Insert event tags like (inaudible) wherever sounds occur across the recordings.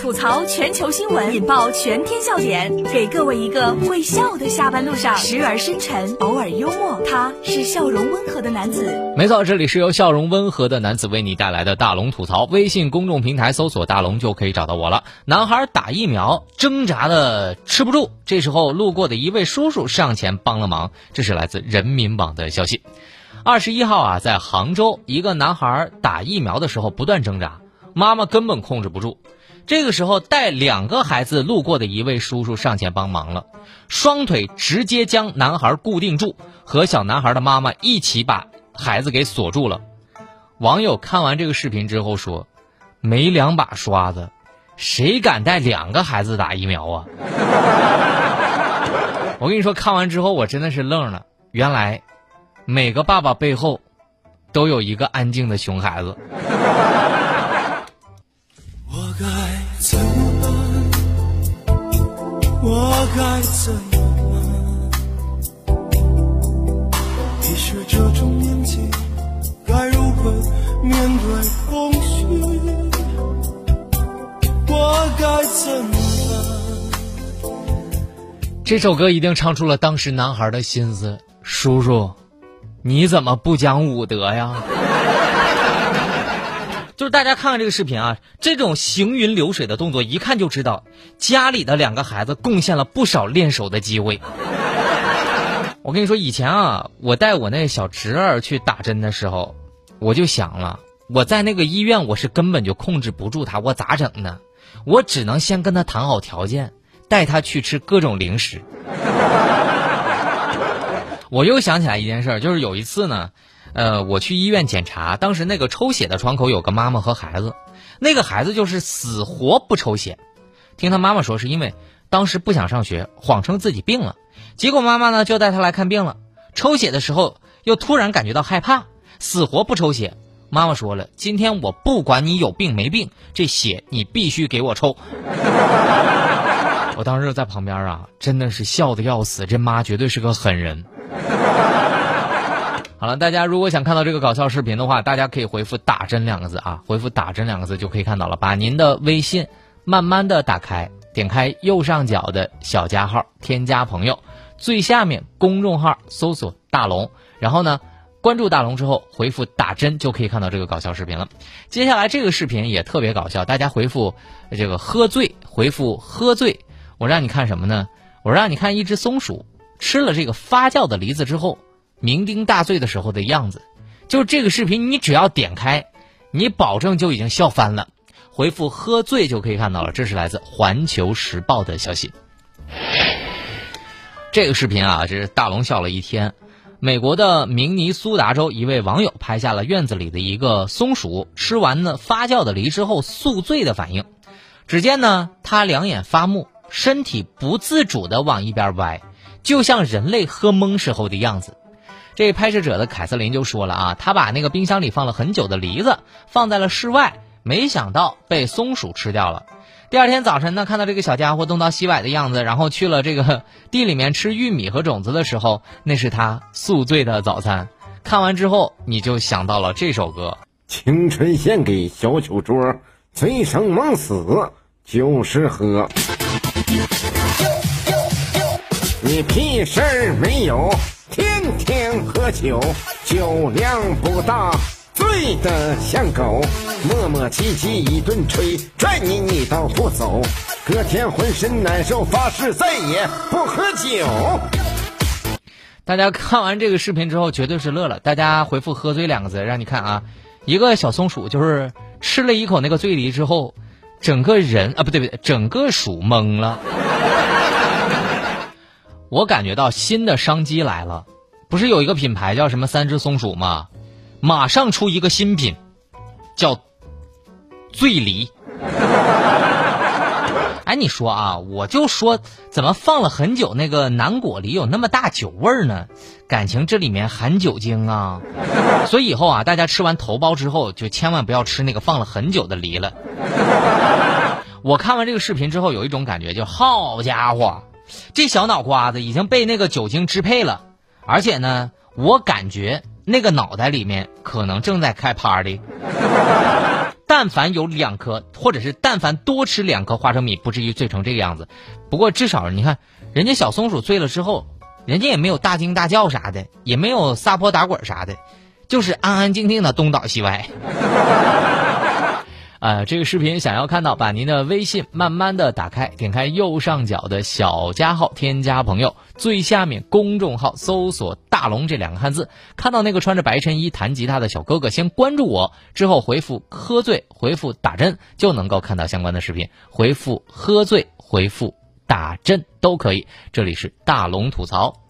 吐槽全球新闻，引爆全天笑点，给各位一个会笑的下班路上，时而深沉，偶尔幽默，他是笑容温和的男子。没错，这里是由笑容温和的男子为你带来的大龙吐槽。微信公众平台搜索“大龙”就可以找到我了。男孩打疫苗挣扎的吃不住，这时候路过的一位叔叔上前帮了忙。这是来自人民网的消息。二十一号啊，在杭州，一个男孩打疫苗的时候不断挣扎，妈妈根本控制不住。这个时候，带两个孩子路过的一位叔叔上前帮忙了，双腿直接将男孩固定住，和小男孩的妈妈一起把孩子给锁住了。网友看完这个视频之后说：“没两把刷子，谁敢带两个孩子打疫苗啊？” (laughs) 我跟你说，看完之后我真的是愣了，原来每个爸爸背后都有一个安静的熊孩子。我该怎么办？你是这种年纪，该如何面对空虚？我该怎么办？这首歌一定唱出了当时男孩的心思。叔叔，你怎么不讲武德呀？就是大家看看这个视频啊，这种行云流水的动作，一看就知道家里的两个孩子贡献了不少练手的机会。我跟你说，以前啊，我带我那小侄儿去打针的时候，我就想了，我在那个医院，我是根本就控制不住他，我咋整呢？我只能先跟他谈好条件，带他去吃各种零食。我又想起来一件事，就是有一次呢。呃，我去医院检查，当时那个抽血的窗口有个妈妈和孩子，那个孩子就是死活不抽血，听他妈妈说是因为当时不想上学，谎称自己病了，结果妈妈呢就带他来看病了，抽血的时候又突然感觉到害怕，死活不抽血，妈妈说了，今天我不管你有病没病，这血你必须给我抽。(laughs) 我当时在旁边啊，真的是笑的要死，这妈绝对是个狠人。好了，大家如果想看到这个搞笑视频的话，大家可以回复“打针”两个字啊，回复“打针”两个字就可以看到了。把您的微信慢慢的打开，点开右上角的小加号，添加朋友，最下面公众号搜索“大龙”，然后呢，关注大龙之后回复“打针”就可以看到这个搞笑视频了。接下来这个视频也特别搞笑，大家回复这个“喝醉”，回复“喝醉”，我让你看什么呢？我让你看一只松鼠吃了这个发酵的梨子之后。酩酊大醉的时候的样子，就是这个视频，你只要点开，你保证就已经笑翻了。回复“喝醉”就可以看到了，这是来自《环球时报》的消息。这个视频啊，这是大龙笑了一天。美国的明尼苏达州一位网友拍下了院子里的一个松鼠吃完呢发酵的梨之后宿醉的反应。只见呢，他两眼发木，身体不自主的往一边歪，就像人类喝懵时候的样子。这拍摄者的凯瑟琳就说了啊，他把那个冰箱里放了很久的梨子放在了室外，没想到被松鼠吃掉了。第二天早晨呢，看到这个小家伙东倒西歪的样子，然后去了这个 (laughs) 地里面吃玉米和种子的时候，那是他宿醉的早餐。看完之后，你就想到了这首歌：青春献给小酒桌，醉生梦死就是喝。你屁事儿没有。天喝酒，酒量不大，醉得像狗，磨磨唧唧一顿吹，拽你你倒不走，隔天浑身难受，发誓再也不喝酒。大家看完这个视频之后，绝对是乐了。大家回复“喝醉”两个字，让你看啊，一个小松鼠就是吃了一口那个醉梨之后，整个人啊，不对不对，整个鼠懵了。(laughs) 我感觉到新的商机来了，不是有一个品牌叫什么三只松鼠吗？马上出一个新品，叫醉梨。(laughs) 哎，你说啊，我就说怎么放了很久那个南果梨有那么大酒味儿呢？感情这里面含酒精啊！所以以后啊，大家吃完头孢之后，就千万不要吃那个放了很久的梨了。我看完这个视频之后，有一种感觉，就好家伙！这小脑瓜子已经被那个酒精支配了，而且呢，我感觉那个脑袋里面可能正在开 party。但凡有两颗，或者是但凡多吃两颗花生米，不至于醉成这个样子。不过至少你看，人家小松鼠醉了之后，人家也没有大惊大叫啥的，也没有撒泼打滚啥的，就是安安静静的东倒西歪。呃，这个视频想要看到，把您的微信慢慢的打开，点开右上角的小加号，添加朋友，最下面公众号搜索“大龙”这两个汉字，看到那个穿着白衬衣弹吉他的小哥哥，先关注我，之后回复“喝醉”，回复“打针”，就能够看到相关的视频。回复“喝醉”，回复“打针”都可以。这里是大龙吐槽。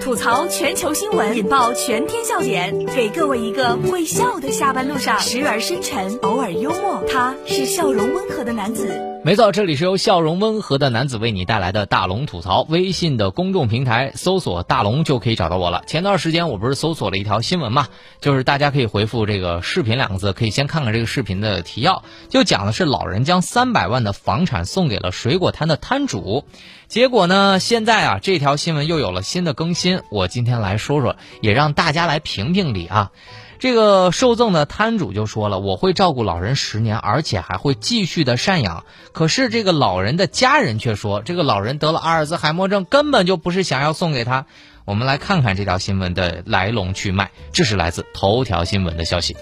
吐槽全球新闻，引爆全天笑点，给各位一个会笑的下班路上，时而深沉，偶尔幽默。他是笑容温和的男子。没错，这里是由笑容温和的男子为你带来的大龙吐槽。微信的公众平台搜索“大龙”就可以找到我了。前段时间我不是搜索了一条新闻嘛，就是大家可以回复这个“视频”两个字，可以先看看这个视频的提要，就讲的是老人将三百万的房产送给了水果摊的摊主。结果呢？现在啊，这条新闻又有了新的更新。我今天来说说，也让大家来评评理啊。这个受赠的摊主就说了：“我会照顾老人十年，而且还会继续的赡养。”可是这个老人的家人却说：“这个老人得了阿尔兹海默症，根本就不是想要送给他。”我们来看看这条新闻的来龙去脉。这是来自头条新闻的消息。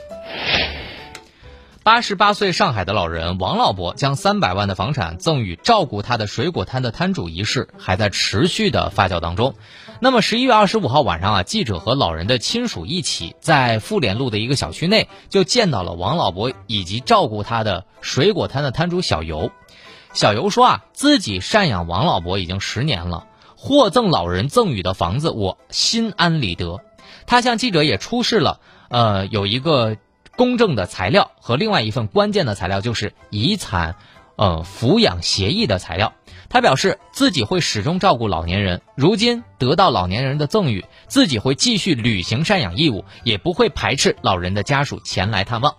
八十八岁上海的老人王老伯将三百万的房产赠与照顾他的水果摊的摊主一事还在持续的发酵当中。那么十一月二十五号晚上啊，记者和老人的亲属一起在妇联路的一个小区内就见到了王老伯以及照顾他的水果摊的摊主小尤。小尤说啊，自己赡养王老伯已经十年了，获赠老人赠与的房子我心安理得。他向记者也出示了，呃，有一个。公证的材料和另外一份关键的材料就是遗产，呃，抚养协议的材料。他表示自己会始终照顾老年人，如今得到老年人的赠与，自己会继续履行赡养义务，也不会排斥老人的家属前来探望。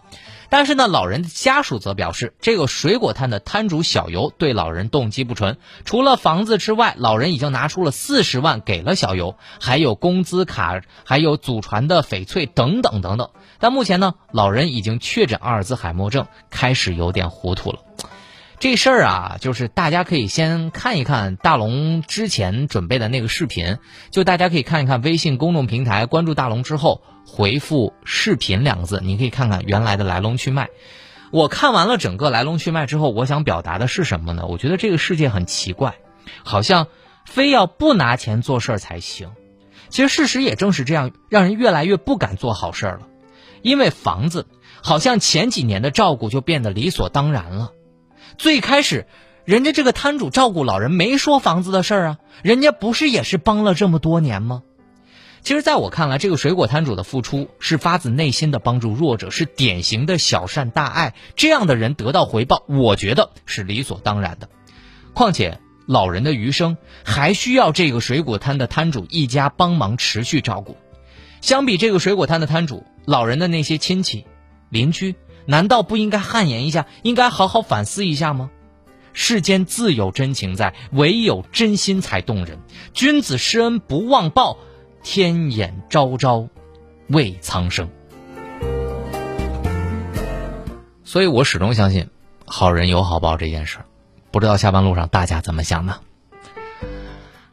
但是呢，老人的家属则表示，这个水果摊的摊主小尤对老人动机不纯，除了房子之外，老人已经拿出了四十万给了小尤，还有工资卡，还有祖传的翡翠等等等等。但目前呢，老人已经确诊阿尔兹海默症，开始有点糊涂了。这事儿啊，就是大家可以先看一看大龙之前准备的那个视频，就大家可以看一看微信公众平台，关注大龙之后回复“视频”两个字，你可以看看原来的来龙去脉。我看完了整个来龙去脉之后，我想表达的是什么呢？我觉得这个世界很奇怪，好像非要不拿钱做事儿才行。其实事实也正是这样，让人越来越不敢做好事儿了，因为房子好像前几年的照顾就变得理所当然了。最开始，人家这个摊主照顾老人没说房子的事儿啊，人家不是也是帮了这么多年吗？其实，在我看来，这个水果摊主的付出是发自内心的帮助弱者，是典型的小善大爱。这样的人得到回报，我觉得是理所当然的。况且，老人的余生还需要这个水果摊的摊主一家帮忙持续照顾。相比这个水果摊的摊主，老人的那些亲戚、邻居。难道不应该汗颜一下，应该好好反思一下吗？世间自有真情在，唯有真心才动人。君子施恩不忘报，天眼昭昭为苍生。所以我始终相信，好人有好报这件事儿。不知道下班路上大家怎么想呢？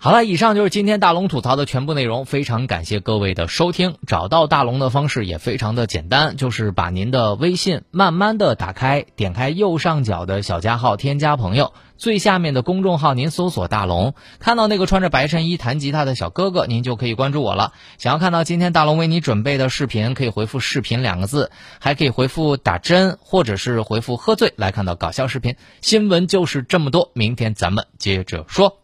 好了，以上就是今天大龙吐槽的全部内容。非常感谢各位的收听。找到大龙的方式也非常的简单，就是把您的微信慢慢的打开，点开右上角的小加号，添加朋友，最下面的公众号您搜索大龙，看到那个穿着白衬衣弹吉他的小哥哥，您就可以关注我了。想要看到今天大龙为你准备的视频，可以回复“视频”两个字，还可以回复“打针”或者是回复“喝醉”来看到搞笑视频。新闻就是这么多，明天咱们接着说。